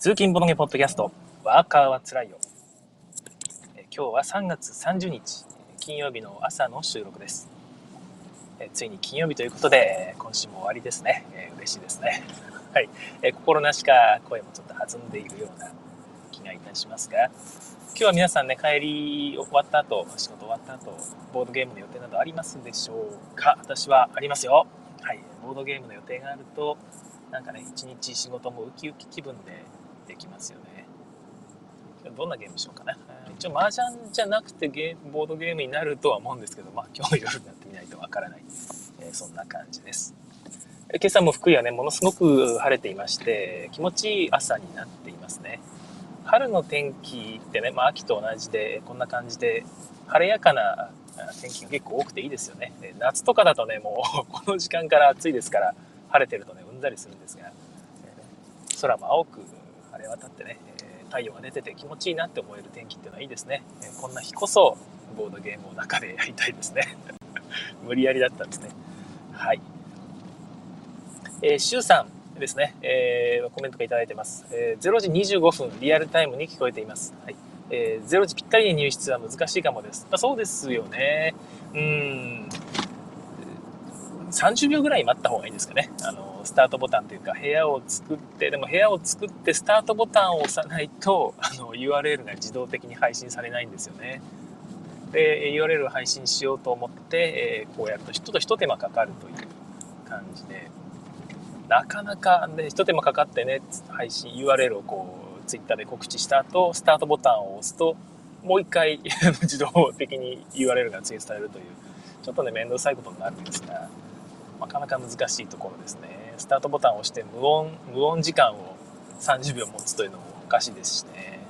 通勤ボノゲポッドキャスト、ワーカーはつらいよ。え今日は3月30日、金曜日の朝の収録です。えついに金曜日ということで、今週も終わりですね。え、嬉しいですね。はい、え心なしか声もちょっと弾んでいるような気がいたしますが、今日は皆さんね、帰り終わった後、仕事終わった後、ボードゲームの予定などありますでしょうか？私はありますよ。はい、ボードゲームの予定があると、なんかね、一日仕事もウキウキ気分でできますよね。どんなゲームしようかな。一応麻雀じゃなくてゲーボードゲームになるとは思うんですけど、まあ今日夜になってみないとわからない、えー、そんな感じです。今朝も福井はね、ものすごく晴れていまして、気持ちいい朝になっていますね。春の天気ってね、まあ秋と同じで、こんな感じで、晴れやかな天気が結構多くていいですよね。夏とかだとね、もう この時間から暑いですから、晴れてるとね、うんざりするんですが、空も青く晴れ渡ってね、え太陽が出てて気持ちいいなって思える天気っていうのはいいですね。えこんな日こそボードゲームを中でやりたいですね。無理やりだったんですね。はい。えー、シュウさんですね、えー、コメントがいただいてます。えー、0時25分、リアルタイムに聞こえています。はい。えー、0時ぴったりに入室は難しいかもです。まあ、そうですよね。うん。30秒ぐらい待った方がいいですかね。あのスタートボタンというか部屋を作ってでも部屋を作ってスタートボタンを押さないと あの URL が自動的に配信されないんですよね。で URL を配信しようと思って、えー、こうやるとちょっと一手間かかるという感じで。なかなかね一手間かかってね配信 URL をこう Twitter で告知した後スタートボタンを押すともう一回 自動的に URL がツイートされるというちょっとね面倒くさいことになるんですが。なかなか難しいところですねスタートボタンを押して無音、無音時間を30秒持つというのもおかしいですしね。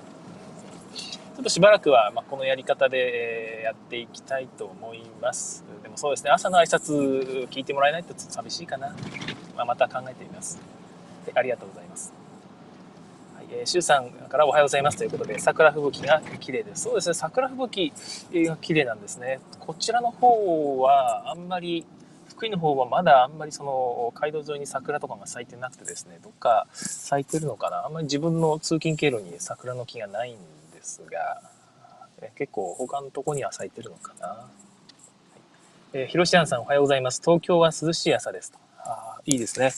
ちょっとしばらくは、まこのやり方でやっていきたいと思います。でもそうですね、朝の挨拶聞いてもらえないとちょっと寂しいかな。まあ、また考えてみます。ありがとうございます。えー、シュウさんからおはようございますということで、桜吹雪が綺麗です。そうですね、桜吹雪が綺麗なんですね。こちらの方はあんまり福井の方はまだあんまりその街道沿いに桜とかが咲いてなくてですね、どっか咲いてるのかなあんまり自分の通勤経路に桜の木がないんですが、え結構他のとこには咲いてるのかな。はい、えー、広瀬さんおはようございます。東京は涼しい朝ですと。あいいですね。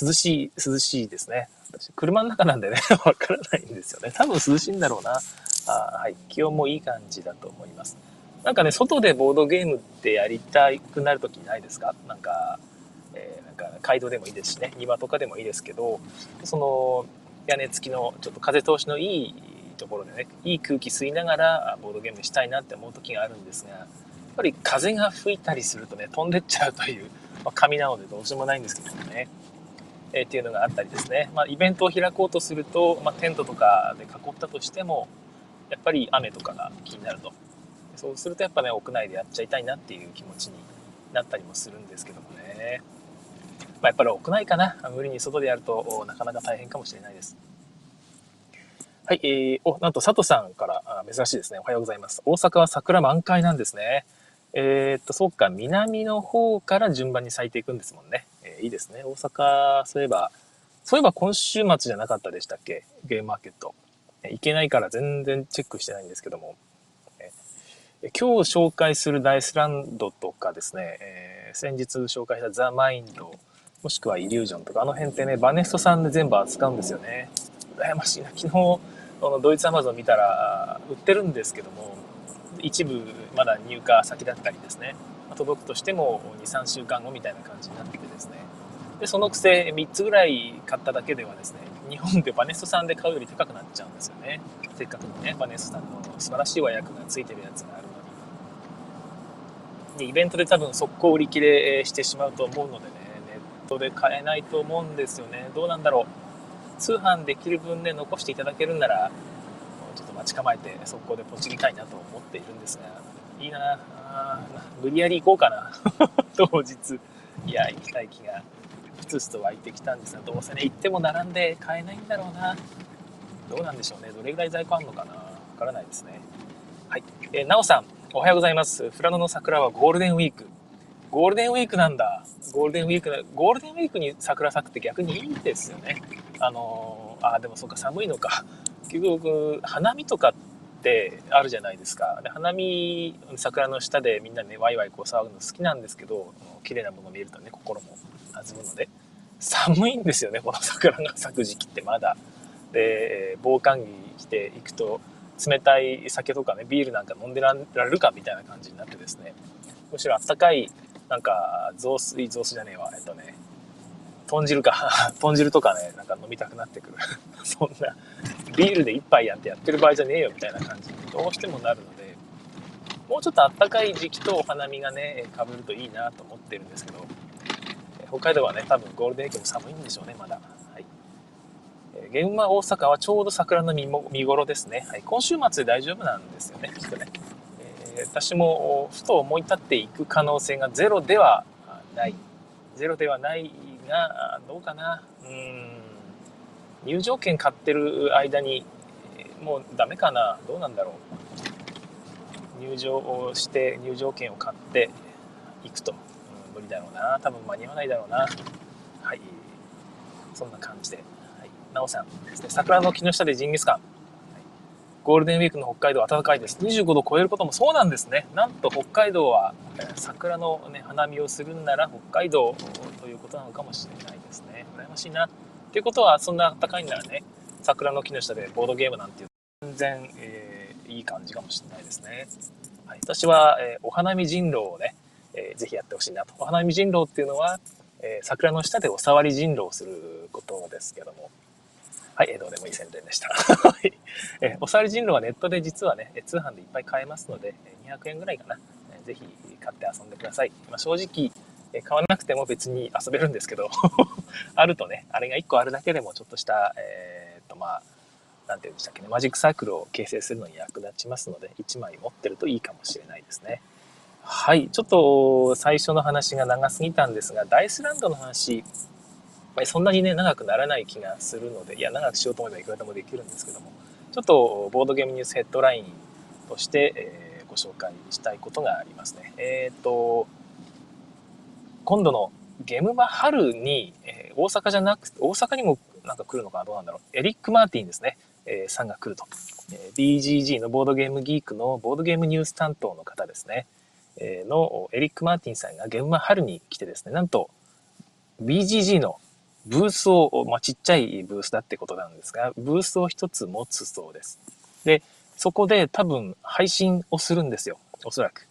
涼しい、涼しいですね。私、車の中なんでね、わからないんですよね。多分涼しいんだろうな。あはい。気温もいい感じだと思います。なんかね、外でボードゲームってやりたくなるときないですか？なんか、えー、なんか街道でもいいですしね、庭とかでもいいですけど、その屋根付きのちょっと風通しのいいところでね、いい空気吸いながらボードゲームしたいなって思う時があるんですが、やっぱり風が吹いたりするとね、飛んでっちゃうという、まあ、紙なのでどうしようもないんですけどもね、えー、っていうのがあったりですね、まあ、イベントを開こうとすると、まあ、テントとかで囲ったとしても、やっぱり雨とかが気になると。そうするとやっぱね屋内でやっちゃいたいなっていう気持ちになったりもするんですけどもね、まあ、やっぱり屋内かな。無理に外でやるとなかなか大変かもしれないです。はい、えー、おなんと佐藤さんからあ珍しいですね。おはようございます。大阪は桜満開なんですね。えー、っとそうか南の方から順番に咲いていくんですもんね、えー、いいですね。大阪そういえばそういえば今週末じゃなかったでしたっけ？ゲームマーケット。行けないから全然チェックしてないんですけども。今日紹介するダイスランドとかですね、えー、先日紹介したザ・マインド、もしくはイリュージョンとか、あの辺ってね、バネストさんで全部扱うんですよね。羨ましいな。昨日、あのドイツアマゾン見たら、売ってるんですけども、一部まだ入荷先だったりですね、届くとしても2、3週間後みたいな感じになっててですね、で、そのくせ3つぐらい買っただけではですね、日本でバネストさんで買うより高くなっちゃうんですよね。せっかくのね、バネストさんの素晴らしい和訳がついてるやつがあるイベントで多分速攻売り切れしてしまうと思うのでねネットで買えないと思うんですよね。どうなんだろう。通販できる分で残していただけるんならちょっと待ち構えて速攻でポチりたいなと思っているんですが。いいな。あ無理やり行こうかな。当日。いや行きたい気がふつふつと湧いてきたんですがどうせね行っても並んで買えないんだろうな。どうなんでしょうね。どれぐらい在庫あるのかな。わからないですね。はい、えー、なおさん。おはようございます。富良野の桜はゴールデンウィーク。ゴールデンウィークなんだ。ゴールデンウィークな、ゴールデンウィークに桜咲くって逆にいいんですよね。あのあでもそうか寒いのか結局花見とかってあるじゃないですかで花見桜の下でみんなねワイワイこう騒ぐの好きなんですけど綺麗なもの見えるとね心も弾むので寒いんですよねこの桜が咲く時期ってまだで防寒着着ていくと冷たい酒とかねビールなんか飲んでられるかみたいな感じになってですね。むしろあったかいなんか雑炊雑炊じゃねえわえっとね。豚汁か 豚汁とかねなんか飲みたくなってくる。そんなビールで一杯やってやってる場合じゃねえよみたいな感じ。にどうしてもなるのでもうちょっとあったかい時期とお花見がねかぶるといいなと思ってるんですけど北海道はね多分ゴールデンウィークも寒いんでしょうねまだ。現場大阪はちょうど桜の見見頃ですね、はい、今週末で大丈夫なんですよねきっとね、えー、私もふと思い立っていく可能性がゼロではない。ゼロではないがどうかな。うん。入場券買ってる間にもうダメかな。どうなんだろう。入場をして入場券を買っていくと、うん、無理だろうな。多分間に合わないだろうな。はい。そんな感じで、なおさんですね桜の木の下でジンギスカンゴールデンウィークの北海道暖かいです。25度を超えることもそうなんですね。なんと北海道は桜の、ね、花見をするんなら北海道ということなのかもしれないですね。羨ましいな。っていうことは、そんな暖かいんならね、桜の木の下でボードゲームなんていう全然、えー、いい感じかもしれないですね。はい、私は、えー、お花見人狼をね、えー、ぜひやってほしいなと。お花見人狼っていうのは、えー、桜の下でお触り人狼をすることですけども、はい、どうでもいい宣伝でした。えおさわり人狼はネットで実はね、通販でいっぱい買えますので、200円ぐらいかな。ぜひ買って遊んでください。まあ、正直、買わなくても別に遊べるんですけど あるとね、あれが1個あるだけでもちょっとした、えー、っとまあ、なんて言うんでしたっけね、マジックサークルを形成するのに役立ちますので、1枚持ってるといいかもしれないですね。はい、ちょっと最初の話が長すぎたんですが、ダイスランドの話、ぱりそんなにね、長くならない気がするので、いや、長くしようと思えばいくらでもできるんですけども、ちょっとボードゲームニュースヘッドラインとして、えー、ご紹介したいことがありますね。えっ、と、今度のゲームマ春に、えー、大阪じゃなくて、大阪にもなんか来るのかなどうなんだろう。エリック・マーティンですね、えー、さんが来ると。え、BGG のボードゲームギークのボードゲームニュース担当の方ですね。え、のエリック・マーティンさんがゲームマ春に来てですね、なんと BGG のブースを、まあ、ちっちゃいブースだってことなんですが、ブースを一つ持つそうです。で、そこで多分配信をするんですよ。おそらく。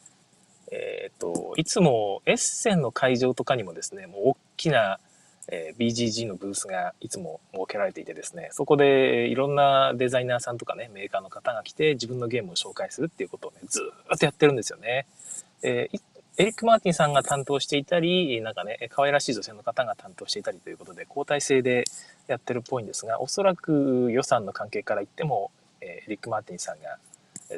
えっ、ー、と、いつもエッセンの会場とかにもですね、もう大きな、えー、BGG のブースがいつも設けられていてですね、そこでいろんなデザイナーさんとかね、メーカーの方が来て自分のゲームを紹介するっていうことをね、ずっとやってるんですよね。えー、エリック・マーティンさんが担当していたり、なんかね、可愛らしい女性の方が担当していたりということで、交代制でやってるっぽいんですが、おそらく予算の関係から言っても、エリック・マーティンさんが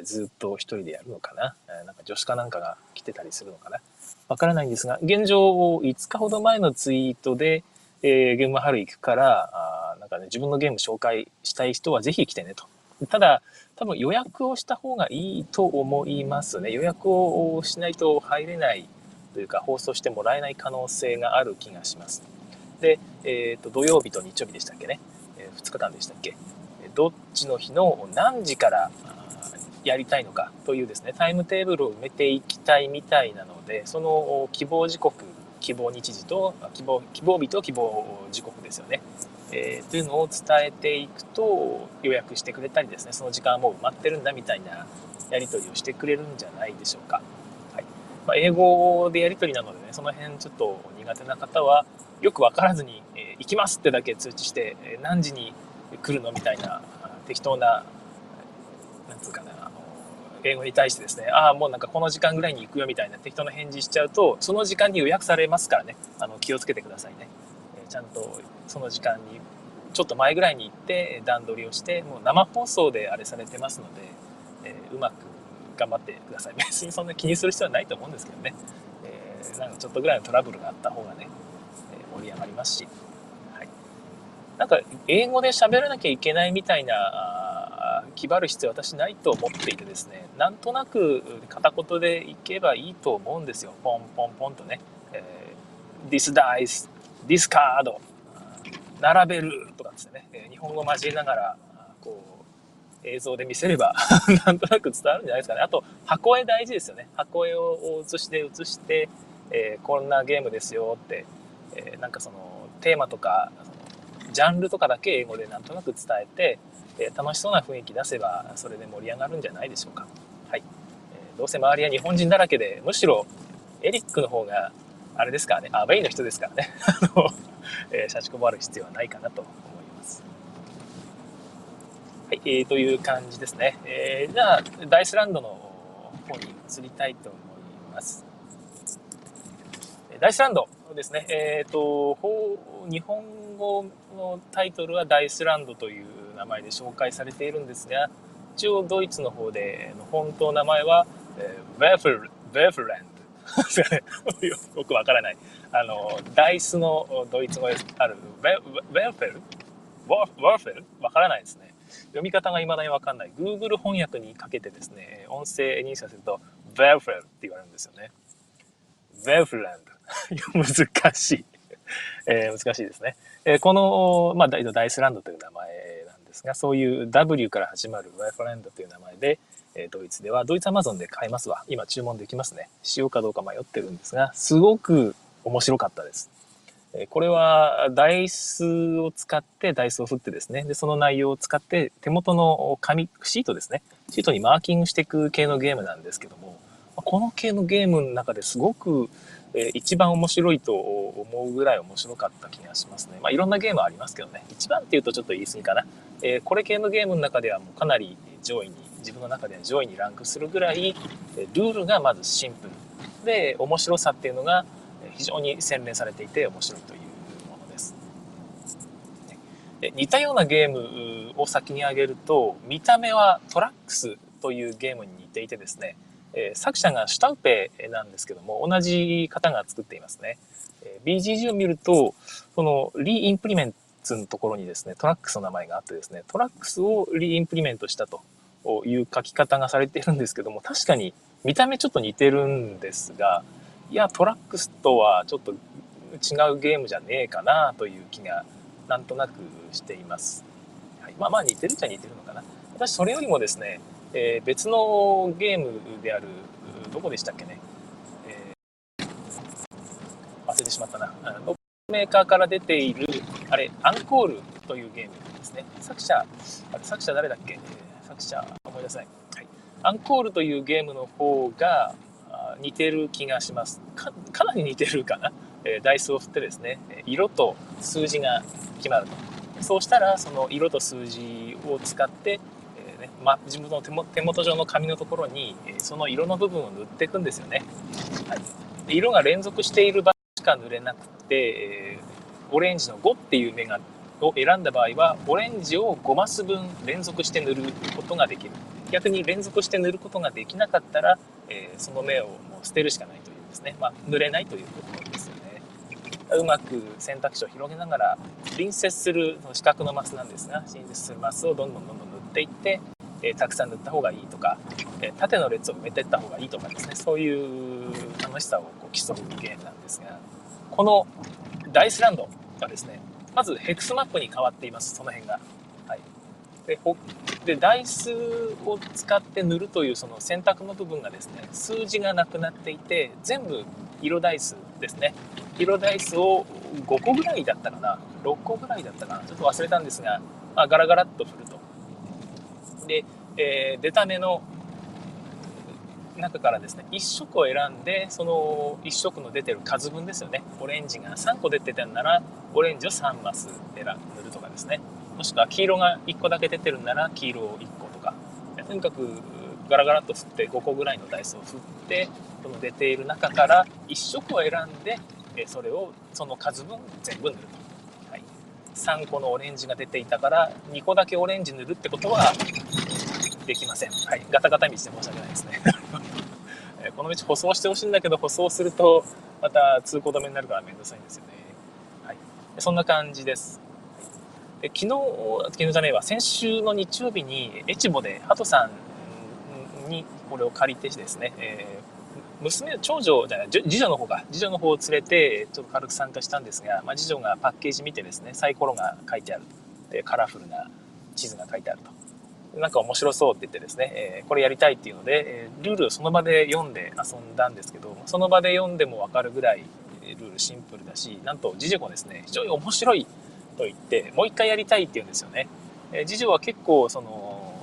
ずっと一人でやるのかな？えなんか女子かなんかが来てたりするのかな？わからないんですが、現状5日ほど前のツイートで、えー、ゲーム春行くから、あなんかね、自分のゲーム紹介したい人はぜひ来てねと。ただ、多分予約をした方がいいと思いますね。予約をしないと入れないというか、放送してもらえない可能性がある気がします。で、えっ、ー、と、土曜日と日曜日でしたっけね。えー、2日間でしたっけ。どっちの日の何時からやりたいのかというですね、タイムテーブルを埋めていきたいみたいなので、その希望時刻、希望日時と、希望、希望日と希望時刻ですよね。えー、というのを伝えていくと予約してくれたりですねその時間はもう埋まってるんだみたいなやり取りをしてくれるんじゃないでしょうか、はい。まあ、英語でやり取りなのでねその辺ちょっと苦手な方はよく分からずに、えー、行きますってだけ通知して、え、何時に来るのみたいな適当ななんつうかな英語に対してですね、ああ、もうなんかこの時間ぐらいに行くよみたいな適当な返事しちゃうと、その時間に予約されますからね、あの気をつけてくださいね。ちゃんとその時間にちょっと前ぐらいに行って段取りをしてもう生放送であれされてますので、えー、うまく頑張ってください。別にそんな気にする必要はないと思うんですけどね、えー、なんかちょっとぐらいのトラブルがあった方がね、え、盛り上がりますし、はい、なんか英語で喋らなきゃいけないみたいな気張る必要は私ないと思っていてですね。なんとなく片言でいけばいいと思うんですよ。ポンポンポンとね、えー、This dice ディスカード並べるとかですね、え日本語交えながら、こう、映像で見せれば なんとなく伝わるんじゃないですかね。あと、箱絵大事ですよね。箱絵を写して写して、えー、こんなゲームですよって、えー、なんかその、テーマとか、ジャンルとかだけ英語でなんとなく伝えて、え楽しそうな雰囲気出せば、それで盛り上がるんじゃないでしょうか。はい。えどうせ周りは日本人だらけで、むしろエリックの方が、あれですからね、アウェイの人ですからね、あの、えー、シャチコバる必要はないかなと思います。はい、えー、という感じですね。えー、じゃあ、ダイスランドの方に移りたいと思います。ダイスランドですね。えっ、ー、と、日本語のタイトルはダイスランドという名前で紹介されているんですが、一応ドイツの方での本当名前は、えー、ベーフル、ベーフランド。よくわからない。あの、ダイスのドイツ語である、 Würfel？ワーフェル？わからないですね。読み方が未だにわかんない。Google 翻訳にかけてですね、音声認証すると、 Würfel って言われるんですよね。ベーフランド。難しい。えー、難しいですね。えー、この、まあ、ダイスランドという名前なんですが、そういう W から始まるワイフランドという名前で、え、ドイツでは、ドイツアマゾンで買えますわ。今注文できますね。しようかどうか迷ってるんですが、すごく面白かったです。えこれはダイスを使ってダイスを振ってですね、で、その内容を使って手元の紙、シートですね、シートにマーキングしていく系のゲームなんですけども、この系のゲームの中ですごくえ一番面白いと思うぐらい面白かった気がしますね。まあ、いろんなゲームありますけどね。一番っていうとちょっと言い過ぎかな。え、これ系のゲームの中ではもうかなり上位に、自分の中では上位にランクするぐらい、ルールがまずシンプル。で、面白さっていうのが非常に洗練されていて面白いというものです。で似たようなゲームを先に挙げると、見た目はトラックスというゲームに似ていてですね、作者がシュタウペなんですけども、同じ方が作っていますね。BGG を見ると、その Reimplements のところにですね、トラックスの名前があってですね、トラックスを reimplement したという書き方がされているんですけども、確かに見た目ちょっと似てるんですが、いや、トラックスとはちょっと違うゲームじゃねえかなという気がなんとなくしています。はい、まあまあ似てるっちゃ似てるのかな。私それよりもですね、えー、別のゲームである、どこでしたっけね、えー、忘れてしまったな。あのメーカーから出ている、あれ、アンコールというゲームですね。作者、あれ作者誰だっけ、えー、作者、思い出せない。はい。アンコールというゲームの方が似てる気がします。かなり似てるかな。えー、ダイスを振ってですね、色と数字が決まると。そうしたら、その色と数字を使ってえね、ま、自分の手元上の紙のところにその色の部分を塗っていくんですよね、はい、色が連続している場所しか塗れなくてオレンジの5っていう目がを選んだ場合はオレンジを5マス分連続して塗ることができる。逆に連続して塗ることができなかったら、えー、その目をもう捨てるしかないというですね、まあ、塗れないということですよね。うまく選択肢を広げながら隣接する四角のマスなんですが隣接するマスをどんどんどんどん塗っていってえたくさん塗った方がいいとか、え縦の列を埋めていった方がいいとかですね。そういう楽しさをこう競うゲームなんですがこのダイスランドがですねまずヘクスマップに変わっていますその辺が。はい、ででダイスを使って塗るというその選択の部分がですね数字がなくなっていて全部色ダイスですね。色ダイスを5個ぐらいだったかな？6個ぐらいだったかな？ちょっと忘れたんですが、まあ、ガラガラっと振ると。で、えー、出た目の中からですね1色を選んでその1色の出てる数分ですよね。オレンジが3個出てたんならオレンジを3マス選塗るとかですね。もしくは黄色が1個だけ出てるんなら黄色を1個とか。とにかくガラガラっと振って5個ぐらいのダイスを振ってこの出ている中から1色を選んでそれをその数分全部塗ると。3個のオレンジが出ていたから2個だけオレンジ塗るってことはできません。はい。ガタガタ道で申し訳ないですね。この道舗装してほしいんだけど舗装するとまた通行止めになるからめんどくさいんですよね。はい。そんな感じです。で昨日、昨日じゃねえわ、先週の日曜日にエチボでハトさんにこれを借りてですね、え娘、長女じゃない、次女の方が、次女の方を連れて、ちょっと軽く参加したんですが、まあ、次女がパッケージ見てですね、サイコロが書いてある。で、カラフルな地図が書いてあると。なんか面白そうって言ってですね、え、これやりたいっていうので、え、ルールをその場で読んで遊んだんですけど、その場で読んでもわかるぐらい、ルールシンプルだし、なんと次女もですね、非常に面白いと言って、もう一回やりたいって言うんですよね。え、次女は結構、その、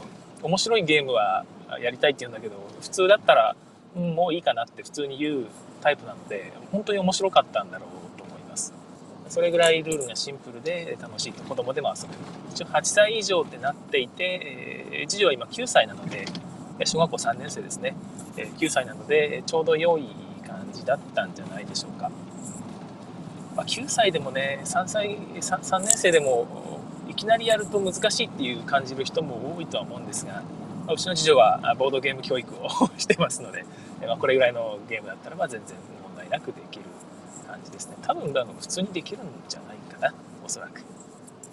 面白いゲームはやりたいって言うんだけど、普通だったら、うん、もういいかなって普通に言うタイプなので、本当に面白かったんだろう。それぐらいルールがシンプルで楽しいと子供でも遊べる。一応8歳以上ってなっていて、えー、次女は今9歳なので、小学校3年生ですねえ。9歳なので、ちょうど良い感じだったんじゃないでしょうか。まあ、9歳でもね、3歳 3, 3年生でもいきなりやると難しいっていう感じる人も多いとは思うんですが、ま、うちの次女はボードゲーム教育を してますので、まあ、これぐらいのゲームだったらば全然問題なくできるじですね多分あの普通にできるんじゃないかなおそらく、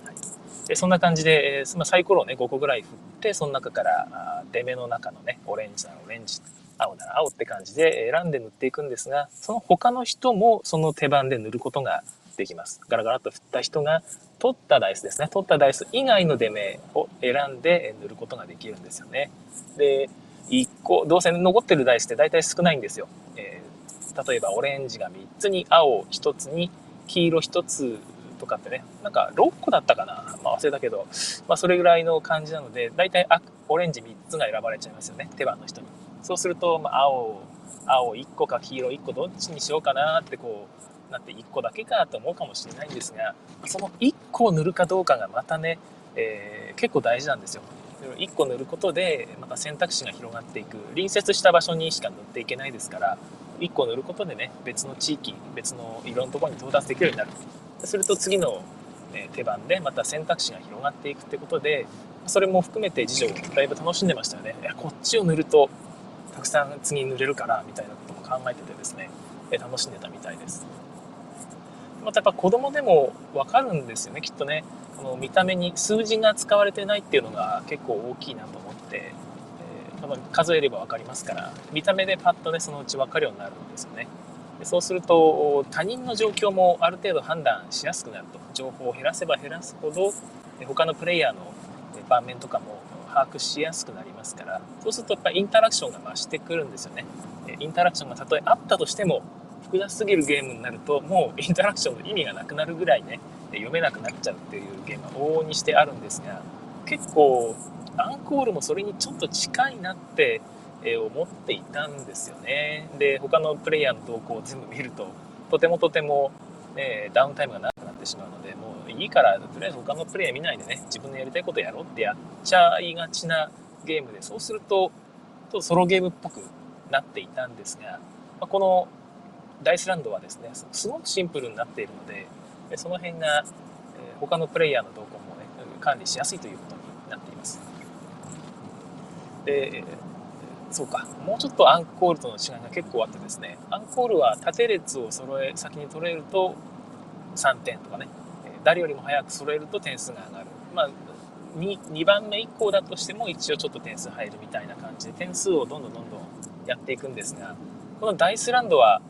はい、でそんな感じで、えー、ま、サイコロをね5個ぐらい振ってその中からあ出目の中のねオレンジならオレンジ青なら青って感じで選んで塗っていくんですがその他の人もその手番で塗ることができます。ガラガラっと振った人が取ったダイスですね。取ったダイス以外の出目を選んで塗ることができるんですよね。で、1個、どうせ残ってるダイスって大体少ないんですよ。え例えばオレンジが3つに青1つに黄色1つとかってね、なんか6個だったかな、まあ、忘れたけど、まあ、それぐらいの感じなので、大体オレンジ3つが選ばれちゃいますよね、手番の人に。そうすると、まあ、青、青1個か黄色1個どっちにしようかなってこう、なって1個だけかと思うかもしれないんですが、その1個を塗るかどうかがまたね、えー、結構大事なんですよ。1個塗ることでまた選択肢が広がっていく。隣接した場所にしか塗っていけないですから1個塗ることでね別の地域別のいろんなところに到達できるようになる。すると次の手番でまた選択肢が広がっていくってことでそれも含めて次女だいぶ楽しんでましたよね。いやこっちを塗るとたくさん次塗れるからみたいなことも考えててですね。楽しんでたみたいです。またやっぱ子供でも分かるんですよねきっとね。この見た目に数字が使われてないっていうのが結構大きいなと思って、えー、多分数えれば分かりますから見た目でパッとねそのうち分かるようになるんですよね。でそうすると他人の状況もある程度判断しやすくなると情報を減らせば減らすほど他のプレイヤーの盤面とかも把握しやすくなりますからそうするとやっぱインタラクションが増してくるんですよね。インタラクションがたとえあったとしても複雑すぎるゲームになるともう インタラクションの意味がなくなるぐらいね読めなくなっちゃうっていうゲームは往々にしてあるんですが結構アンコールもそれにちょっと近いなって思っていたんですよね。で他のプレイヤーの動向を全部見るととてもとても、ね、ダウンタイムが長くなってしまうのでもういいからとりあえず他のプレイヤー見ないでね自分のやりたいことやろうってやっちゃいがちなゲームでそうするととソロゲームっぽくなっていたんですが、ま、このダイスランドはですねすごくシンプルになっているのでその辺が、他のプレイヤーの動向もね管理しやすいということでそうかもうちょっとアンコールとの違いが結構あってですねアンコールは縦列を揃え先に取れると3点とかね誰よりも早く揃えると点数が上がるまあ 2, 2番目以降だとしても一応ちょっと点数入るみたいな感じで点数をどんどんどんどんやっていくんですがこのダイスランドは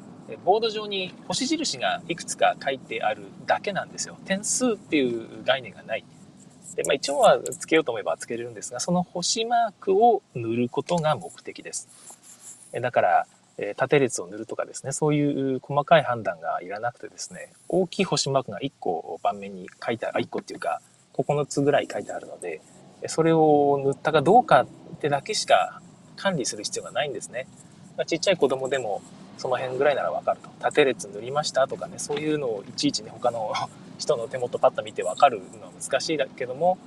ボード上に星印がいくつか書いてあるだけなんですよ。点数っていう概念がない。で、まあ、一応はつけようと思えばつけれるんですが、その星マークを塗ることが目的です。だから、え縦列を塗るとかですね、そういう細かい判断がいらなくてですね、大きい星マークが1個盤面に書いてある、1個っていうか、9つぐらい書いてあるので、それを塗ったかどうかってだけしか管理する必要がないんですね。まあ、ちっちゃい子供でもその辺ぐらいならわかると縦列塗りましたとかねそういうのをいちいちね他の人の手元パッと見てわかるのは難しいだけども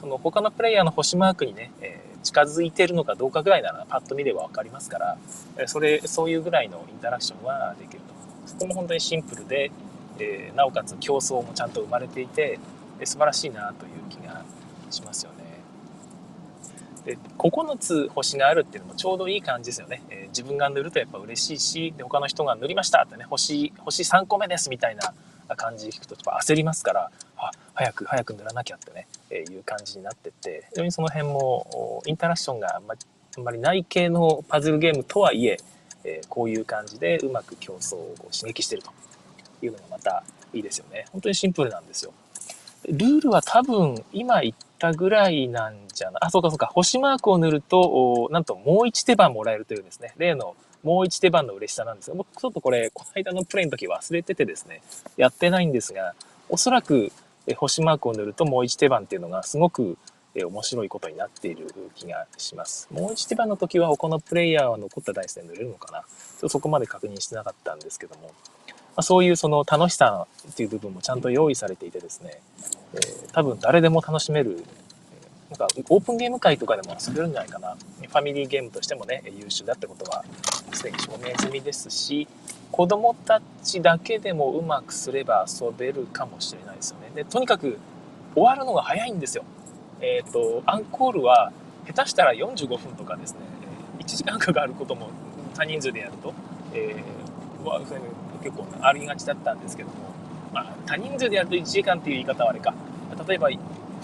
その他のプレイヤーの星マークにね、えー、近づいてるのかどうかぐらいならパッと見れば分かりますからそれそういうぐらいのインタラクションはできるとそこも本当にシンプルで、えー、なおかつ競争もちゃんと生まれていて素晴らしいなという気がしますよね。で9つ星があるっていうのもちょうどいい感じですよね、えー、自分が塗るとやっぱ嬉しいしで他の人が塗りましたってね星星3個目ですみたいな感じ聞くとちょっと焦りますからあ早く早く塗らなきゃってね、え、いう感じになってって非常にその辺もインタラクションがあんまりあんまりない系のパズルゲームとはいええー、こういう感じでうまく競争を刺激してるというのがまたいいですよね。本当にシンプルなんですよ。ルールは多分今言ったぐらいなんじゃない、あ、そうかそうか、星マークを塗ると、なんともう1手番もらえるというですね、例のもう1手番の嬉しさなんですが、僕ちょっとこれ、この間のプレイの時忘れててですね、やってないんですが、おそらく星マークを塗るともう1手番っていうのがすごく面白いことになっている気がします。もう1手番の時は他のプレイヤーは残ったダイスで塗れるのかなちょっとそこまで確認してなかったんですけども、まあ、そういうその楽しさっていう部分もちゃんと用意されていてですね、えー、多分誰でも楽しめる、なんかオープンゲーム界とかでも遊べるんじゃないかな。ファミリーゲームとしてもね、優秀だってことはすでに証明済みですし、子供たちだけでもうまくすれば遊べるかもしれないですよね。で、とにかく終わるのが早いんですよ。えっ、ー、と、アンコールは下手したら45分とかですね、1時間かかることも多人数でやると、えー、結構ありがちだったんですけども、まあ、多人数でやると1時間っていう言い方はあれか例えば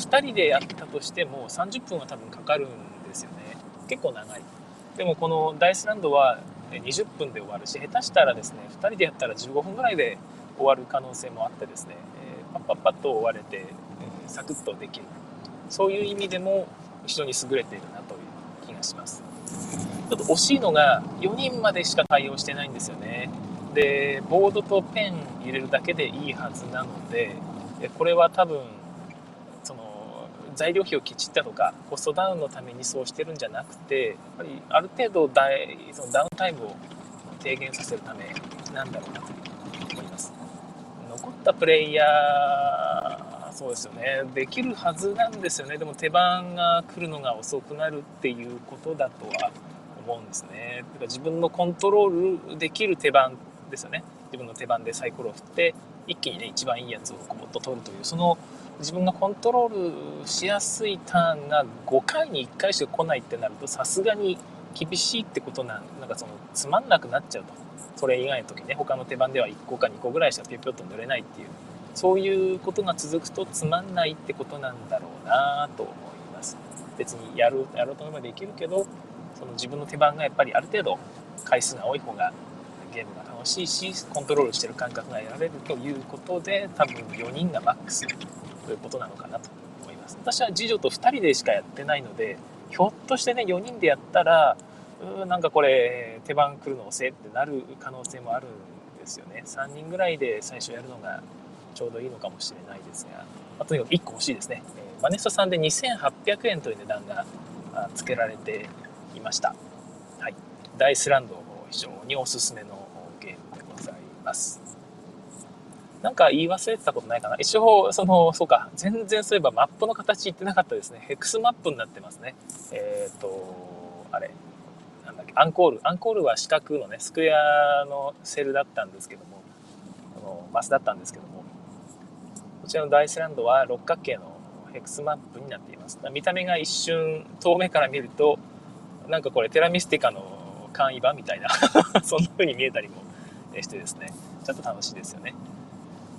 2人でやったとしても30分は多分かかるんですよね。結構長い。でもこのダイスランドは20分で終わるし下手したらですね2人でやったら15分ぐらいで終わる可能性もあってですね、えー、パッパッパッと終われて、えー、サクッとできる。そういう意味でも非常に優れているなという気がします。ちょっと惜しいのが4人までしか対応してないんですよね。でボードとペン入れるだけでいいはずなのでこれは多分材料費をきちったとかコストダウンのためにそうしてるんじゃなくてやっぱりある程度ダそのダウンタイムを低減させるためなんだろうなと思います。残ったプレイヤーそうですよね。できるはずなんですよね。でも手番が来るのが遅くなるっていうことだとは思うんですね。だか自分のコントロールできる手番ですよね。自分の手番でサイコロを振って一気にね一番いいやつをこうと取るというその自分がコントロールしやすいターンが5回に1回しか来ないってなるとさすがに厳しいってことなんなんかそのつまんなくなっちゃうと。それ以外の時ね他の手番では1個か2個ぐらいしかピョピョッと塗れないっていうそういうことが続くとつまんないってことなんだろうなと思います。別にやるやろうと思えばできるけどその自分の手番がやっぱりある程度回数が多い方がゲームが楽しいしコントロールしてる感覚が得られるということで多分4人がマックス。ということなのかなと思います。私は次女と2人でしかやってないのでひょっとしてね4人でやったらうーなんかこれ手番来るの遅いってなる可能性もあるんですよね。3人ぐらいで最初やるのがちょうどいいのかもしれないですが、ま、とにかく1個欲しいですね、えー、マネストさんで2800円という値段が付けられていました、はい、ダイスランド非常におすすめのゲームでございます。なんか言い忘れてたことないかな。一応、その、そうか、全然そういえばマップの形言ってなかったですね。ヘクスマップになってますね。えっ、ー、と、あれ、なんだっけ、アンコール。アンコールは四角のね、スクエアのセルだったんですけども、このマスだったんですけども、こちらのダイスランドは六角形のヘクスマップになっています。見た目が一瞬、遠目から見ると、なんかこれテラミスティカの簡易版みたいな。そんな風に見えたりもしてですね。ちょっと楽しいですよね。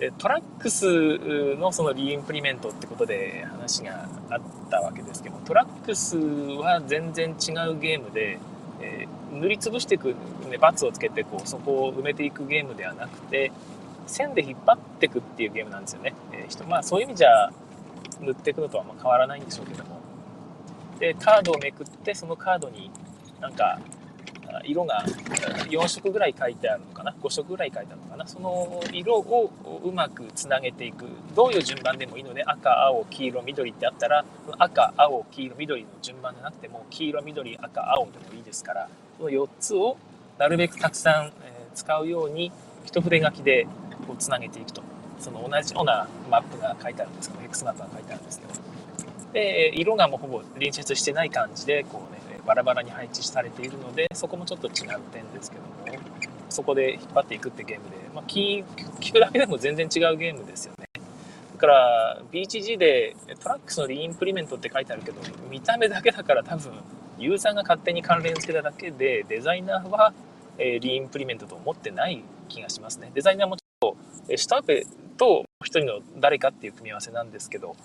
でトラックスのそのリインプリメントってことで話があったわけですけどトラックスは全然違うゲームで、えー、塗りつぶしていく、ね、バツをつけてこうそこを埋めていくゲームではなくて線で引っ張っていくっていうゲームなんですよね、えー、まあそういう意味じゃ塗っていくのとはま変わらないんでしょうけども。でカードをめくってそのカードになんか色が4色ぐらい書いてあるのかな？5色ぐらい書いてあるのかな？その色をうまくつなげていくどういう順番でもいいので赤青黄色緑ってあったら赤青黄色緑の順番じゃなくても黄色緑赤青でもいいですからその4つをなるべくたくさん使うように一筆書きでこうつなげていくと。その同じようなマップが書いてあるんですけど X マップが書いてあるんですけど。で色がもうほぼ隣接してない感じでこうねバラバラに配置されているのでそこもちょっと違う点ですけどもそこで引っ張っていくってゲームで、まあ、聞くだけでも全然違うゲームですよね。だから BGG でトラックスの reimplement って書いてあるけど見た目だけだから多分ユーザーが勝手に関連付けただけでデザイナーは、え reimplement と思ってない気がしますね。デザイナーもちょっとシュターペと一人の誰かっていう組み合わせなんですけど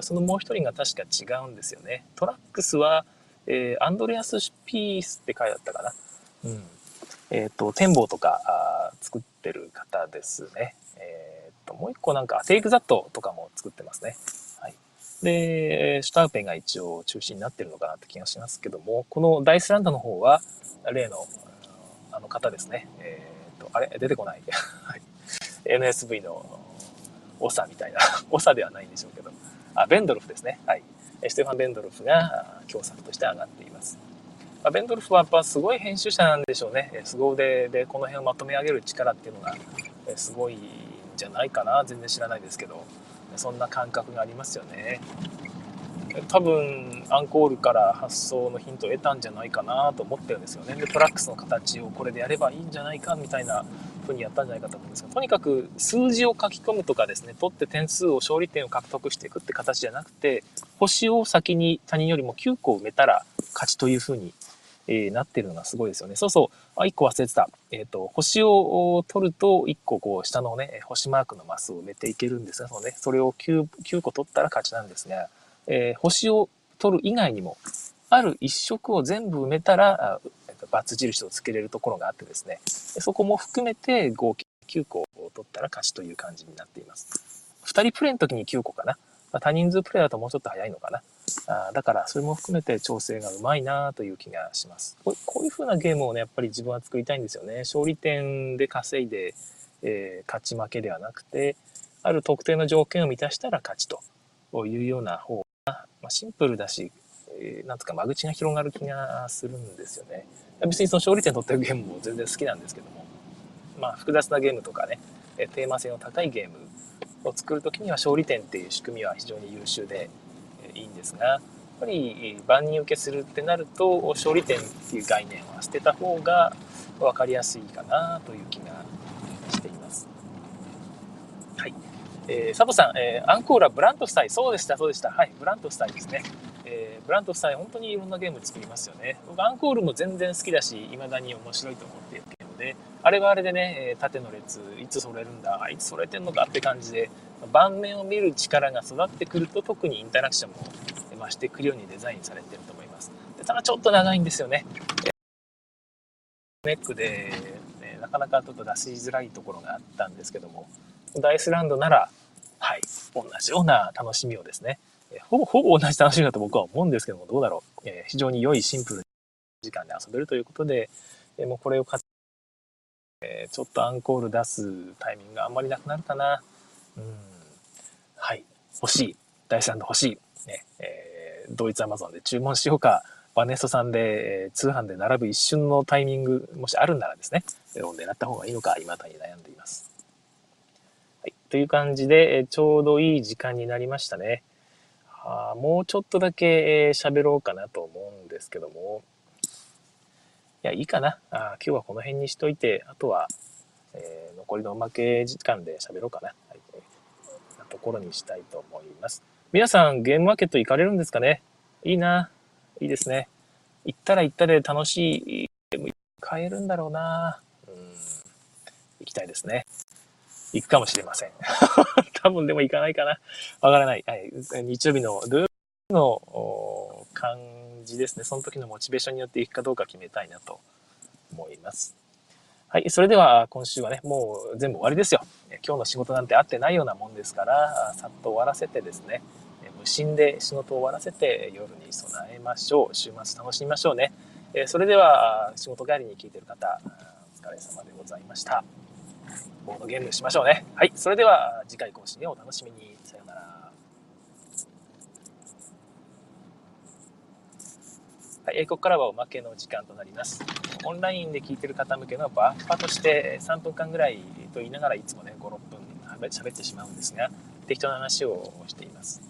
そのもう一人が確か違うんですよね。トラックスはえー、アンドレアス・ピースって書いてあったかな。うん。えっ、と、展望とかあ作ってる方ですね。えっ、と、もう一個なんか、テイクザットとかも作ってますね。はい。で、シュタウペンが一応中心になってるのかなって気がしますけども、このダイスランドの方は、例の、あの方ですね。えっ、と、あれ？出てこない。はい。NSV の長みたいな、長ではないんでしょうけど、あ、ベンドルフですね。はい。ステファン・ベンドルフが共作として上がっています。まベンドルフはやっぱすごい編集者なんでしょうね。凄腕でこの辺をまとめ上げる力っていうのがすごいんじゃないかな。全然知らないですけど、そんな感覚がありますよね。多分アンコールから発想のヒントを得たんじゃないかなと思ってるんですよね。で、トラックスの形をこれでやればいいんじゃないかみたいな風にやったんじゃないかと思うんですが、とにかく数字を書き込むとかですね、取って点数を勝利点を獲得していくって形じゃなくて、星を先に他人よりも9個埋めたら勝ちという風に、え、なってるのがすごいですよね。そうそう、あ、1個忘れてた。えっ、ー、と、星を取ると1個こう下のね、星マークのマスを埋めていけるんですが、そのね、それを 9, 9個取ったら勝ちなんですが、えー、星を取る以外にも、ある一色を全部埋めたら、バツ印をつけれるところがあってですね、そこも含めて合計9個を取ったら勝ちという感じになっています。2人プレイの時に9個かな。ま多人数プレイだともうちょっと早いのかな。あだからそれも含めて調整がうまいなという気がします。ここういう風なゲームをね、やっぱり自分は作りたいんですよね。勝利点で稼いで、えー、勝ち負けではなくて、ある特定の条件を満たしたら勝ちというような方が、まあ、シンプルだし、えー、なんとか間口が広がる気がするんですよね。別にその勝利点取ってるゲームも全然好きなんですけども、まあ複雑なゲームとかね、テーマ性の高いゲームを作るときには勝利点っていう仕組みは非常に優秀でいいんですが、やっぱり万人受けするってなると、勝利点っていう概念は捨てた方が分かりやすいかなという気がしています。はい。えー、サボさん、えー、アンコールはブラントスタイ、そうでした、そうでした。はい、ブラントスタイですね。えー、ブラント夫妻本当にいろんなゲーム作りますよね。僕アンコールも全然好きだし、未だに面白いと思っているゲームで、あれはあれでね、縦の列、いつそれるんだ、いつそれてんのかって感じで、盤面を見る力が育ってくると特にインタラクションも増してくるようにデザインされてると思います。でただちょっと長いんですよね。ネックで、ね、なかなかちょっと出しづらいところがあったんですけども、ダイスランドなら、はい、同じような楽しみをですね、ほぼ、ほぼ同じ楽しみだと僕は思うんですけども、どうだろう。え、非常に良いシンプルな時間で遊べるということで、もうこれを買って、えー、ちょっとアンコール出すタイミングがあんまりなくなるかな。うん。はい。欲しい。第3度欲しい。ね。えー、ドイツアマゾンで注文しようか。バネストさんで、えー、通販で並ぶ一瞬のタイミング、もしあるんならですね、えー、狙った方がいいのか、未だに悩んでいます。はい。という感じで、えー、ちょうどいい時間になりましたね。あもうちょっとだけ喋、えー、ろうかなと思うんですけども、や、いいかな。あ今日はこの辺にしといて、あとは、えー、残りのおまけ時間で喋ろうかな。はい、なところにしたいと思います。皆さん、ゲームマーケット行かれるんですかね？いいな。いいですね。行ったら行ったで楽しいゲーム買えるんだろうな。うん。行きたいですね。行くかもしれません。多分でも行かないかな。わからない。はい。日曜日の土曜日の感じですね。その時のモチベーションによって行くかどうか決めたいなと思います。はい。それでは今週はね、もう全部終わりですよ。今日の仕事なんてあってないようなもんですから、さっと終わらせてですね、無心で仕事を終わらせて夜に備えましょう。週末楽しみましょうね。それでは仕事帰りに聞いてる方、お疲れ様でございました。ボードゲームしましょうね。はい。それでは次回更新をお楽しみに。さようなら。はい。ここからはおまけの時間となります。オンラインで聞いてる方向けのバッファとして3分間ぐらいと言いながらいつもね、5、6分喋ってしまうんですが、適当な話をしています。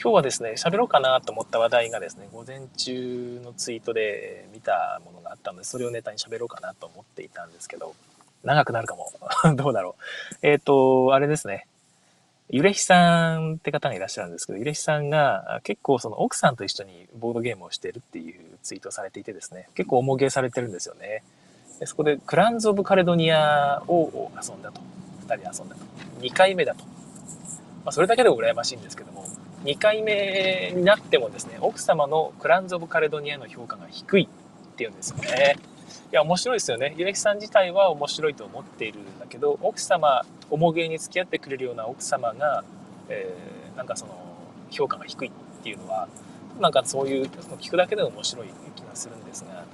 今日はですね、喋ろうかなと思った話題がですね、午前中のツイートで見たものがあったので、それをネタに喋ろうかなと思っていたんですけど、長くなるかも。どうだろう。えっ、ー、と、あれですね。ゆれひさんって方がいらっしゃるんですけど、ゆれひさんが結構その奥さんと一緒にボードゲームをしてるっていうツイートをされていてですね、結構重げされてるんですよね。でそこでクランズ・オブ・カレドニアを遊んだと。二人遊んだと。2回目だと。まあ、それだけでも羨ましいんですけども、2回目になってもですね、奥様のクランズ・オブ・カレドニアの評価が低いっていうんですよね。いや面白いですよね。ゆれきさん自体は面白いと思っているんだけど奥様重げに付き合ってくれるような奥様が、えー、なんかその評価が低いっていうのはなんかそういう聞くだけで面白い気がするんですが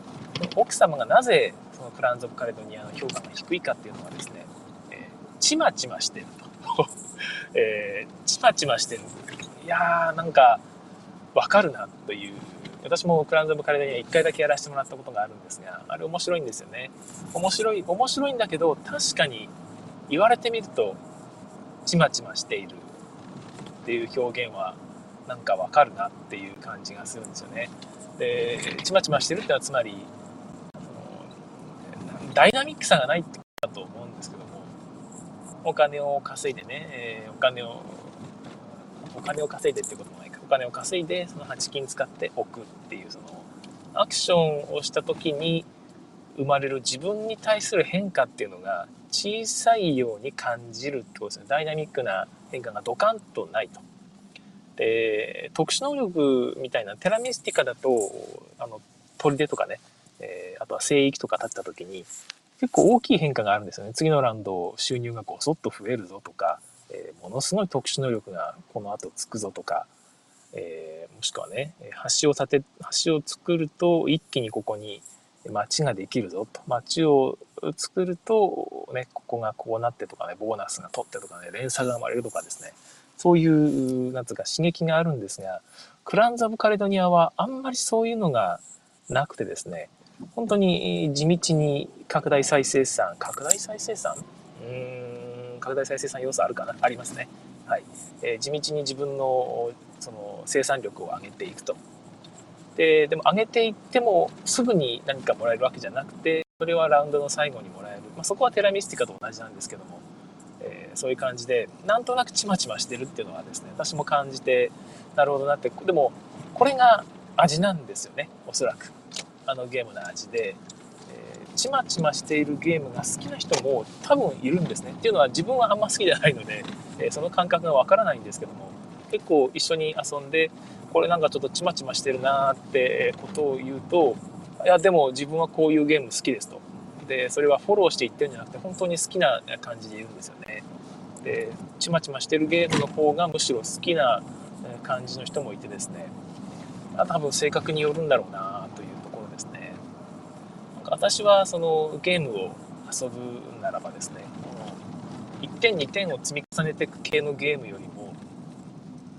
奥様がなぜそのクランズ・オブ・カレドニアの評価が低いかっていうのはですね、えー、ちまちましてると、えー、ちまちましてるいやーなんかわかるなという私もクランズ・ブ・カレドニア1回だけやらせてもらったことがあるんですがあれ面白いんですよね。面白い面白いんだけど確かに言われてみるとちまちましている。っていう表現はなんかわかるなっていう感じがするんですよね。でちまちましてるってのはつまりダイナミックさがないってことだと思うんですけどもお金を稼いでね、え、お金をお金を稼いでってことも金を稼いでその8金使っておくっていうそのアクションをした時に生まれる自分に対する変化っていうのが小さいように感じるってことですねダイナミックな変化がドカンとないと。で特殊能力みたいなテラミスティカだとあの砦とかね、えー、あとは聖域とか立った時に結構大きい変化があるんですよね次のラウンド収入がこうそっと増えるぞとか、えー、ものすごい特殊能力がこの後つくぞとか、えー、もしくはね橋を立て橋を作ると一気にここに町ができるぞと。町を作るとねここがこうなってとかねボーナスが取ってとかね連鎖が生まれるとかですね。そういうなんつうか刺激があるんですがクランザ・ブ・カレドニアはあんまりそういうのがなくてですね本当に地道に拡大再生産拡大再生産？うん拡大再生産要素あるかな？ありますね。はい、えー、地道に自分のその生産力を上げていくと。ででも上げていってもすぐに何かもらえるわけじゃなくてそれはラウンドの最後にもらえる、まあ、そこはテラミスティカと同じなんですけども、えー、そういう感じでなんとなくちまちましてるっていうのはですね私も感じてなるほどなって。でもこれが味なんですよねおそらく。あのゲームの味で、ちまちましているゲームが好きな人も多分いるんですね。っていうのは自分はあんま好きじゃないので、え、その感覚がわからないんですけども。結構一緒に遊んでこれなんかちょっとちまちましてるなーってことを言うといやでも自分はこういうゲーム好きですと。でそれはフォローして言ってるんじゃなくて本当に好きな感じで言うんですよね。でちまちましてるゲームの方がむしろ好きな感じの人もいてですね。多分性格によるんだろうなというところですね私はそのゲームを遊ぶならばですね1点2点を積み重ねていく系のゲームよりも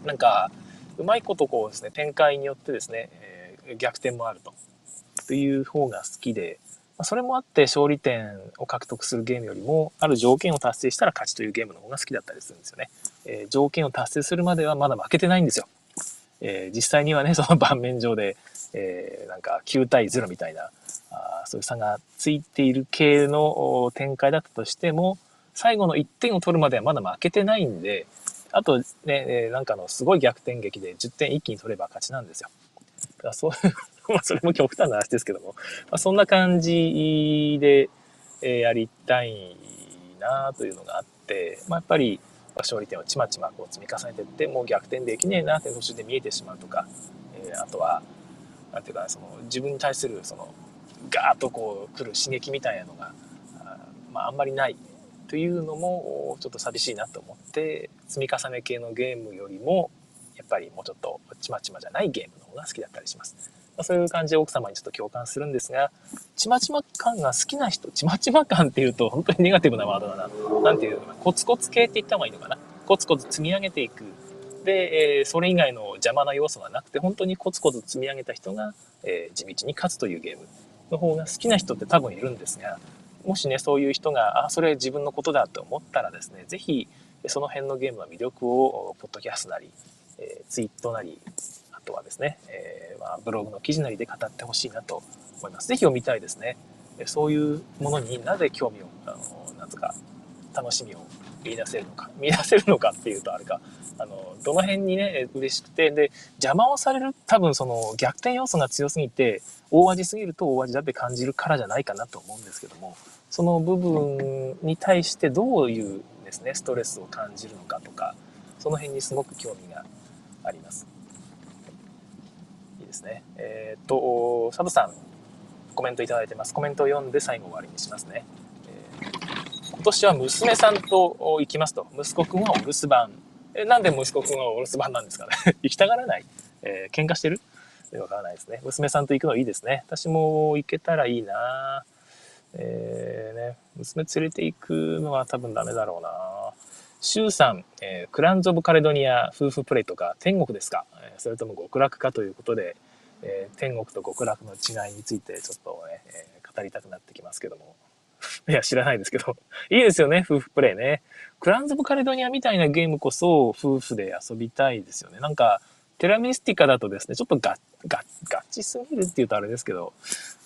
なんかうまいことこうですね、展開によってですね、えー、逆転もあると。という方が好きで、まそれもあって勝利点を獲得するゲームよりも、ある条件を達成したら勝ちというゲームの方が好きだったりするんですよね。えー、条件を達成するまではまだ負けてないんですよ。えー、実際にはね、その盤面上で、えー、なんか9対0みたいな、そういう差がついている系の展開だったとしても、最後の1点を取るまではまだ負けてないんで、あとね、なんかのすごい逆転劇で10点一気に取れば勝ちなんですよ。だからそう まあそれも極端な話ですけども、まあ、そんな感じで、えやりたいなというのがあって、まあ、やっぱり勝利点をちまちまこう積み重ねていって、もう逆転できねえなって途中で見えてしまうとか、えー、あとは、なんていうか、その自分に対するそのガーッとこう来る刺激みたいなのが、あまあ、あんまりないというのもちょっと寂しいなと思って積み重ね系のゲームよりもやっぱりもうちょっとちまちまじゃないゲームの方が好きだったりします。まあ、そういう感じで奥様にちょっと共感するんですが、ちまちま感が好きな人、ちまちま感っていうと本当にネガティブなワードだな。なんていうのかな、コツコツ系って言った方がいいのかな。コツコツ積み上げていく。で、えー、それ以外の邪魔な要素がなくて、本当にコツコツ積み上げた人が、えー、地道に勝つというゲームの方が好きな人って多分いるんですが、もしね、そういう人が、あ、それ自分のことだと思ったらですね、ぜひ、その辺のゲームの魅力を、ポッドキャストなり、え、ツイートなり、あとはですね、えー、まあ、ブログの記事なりで語ってほしいなと思います。ぜひ読みたいですね。そういうものになぜ興味を、あの、なんとか、楽しみを見出せるのか、見出せるのかっていうとあれか、あの、どの辺にね、嬉しくて、で、邪魔をされる、多分その逆転要素が強すぎて、大味すぎると大味だって感じるからじゃないかなと思うんですけども、その部分に対してどういうですね、ストレスを感じるのかとか、その辺にすごく興味があります。いいですね。えー、っと、佐藤さん、コメントいただいてます。コメントを読んで最後終わりにしますね。今年は娘さんと行きますと。息子くんはお留守番。え、なんで息子くんはお留守番なんですかね 行きたがらないえー、喧嘩してる？わからないですね。娘さんと行くのいいですね。私も行けたらいいなえー、ね、娘連れて行くのは多分ダメだろうなシュウさん、えー、クランズ・オブ・カレドニア夫婦プレイとか天国ですか、え、それとも極楽かということで、えー、天国と極楽の違いについてちょっとね、えー、語りたくなってきますけども。いや、知らないですけど。いいですよね、夫婦プレイね。クランズ・オブ・カレドニアみたいなゲームこそ夫婦で遊びたいですよね。なんか、テラミスティカだとですね、ちょっとガッ、ガッ、ガチすぎるって言うとあれですけど、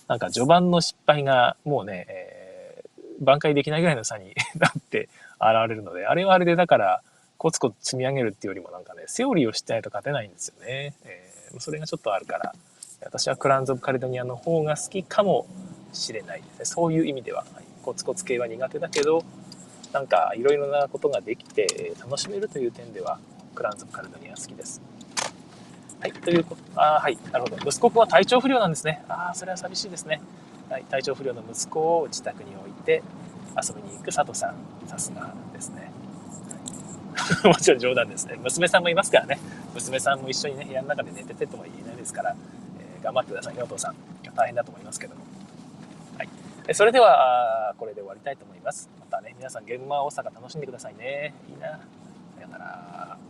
なんか序盤の失敗がもうね、えー、挽回できないぐらいの差に なって現れるので、あれはあれでだから、コツコツ積み上げるっていうよりもなんかね、セオリーを知ってないと勝てないんですよね。えー、それがちょっとあるから、私はクランズ・オブ・カレドニアの方が好きかもしれないですね。そういう意味では、はい、コツコツ系は苦手だけど、なんかいろいろなことができて楽しめるという点では、クランズ・カレドニア好きです。はい、ということ、あはい、なるほど。息子くんは体調不良なんですね。ああ、それは寂しいですね。はい、体調不良の息子を自宅に置いて遊びに行く佐藤さん。さすがですね。もちろん冗談ですね。娘さんもいますからね。娘さんも一緒にね、部屋の中で寝ててとも言えないですから、えー、頑張ってくださいね、お父さん。大変だと思いますけども。それでは、これで終わりたいと思います。またね、皆さん、現場大阪楽しんでくださいね。いいな。さよなら。